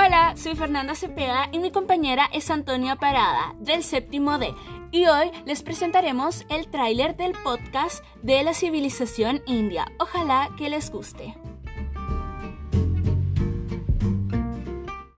Hola, soy Fernanda Cepeda y mi compañera es Antonia Parada, del séptimo D. Y hoy les presentaremos el tráiler del podcast de la civilización india. Ojalá que les guste.